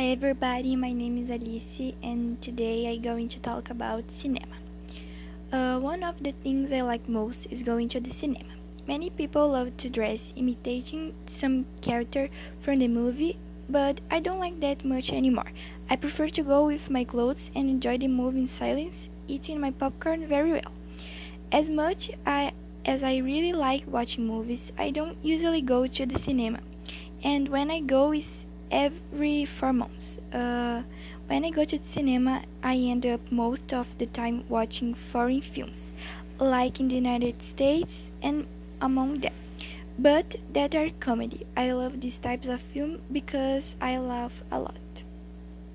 Hi everybody, my name is Alice and today I'm going to talk about cinema. Uh, one of the things I like most is going to the cinema. Many people love to dress imitating some character from the movie, but I don't like that much anymore. I prefer to go with my clothes and enjoy the movie in silence, eating my popcorn very well. As much I, as I really like watching movies, I don't usually go to the cinema. And when I go, it's every four months. Uh, when I go to the cinema, I end up most of the time watching foreign films, like in the United States and among them. But that are comedy. I love these types of film because I laugh a lot.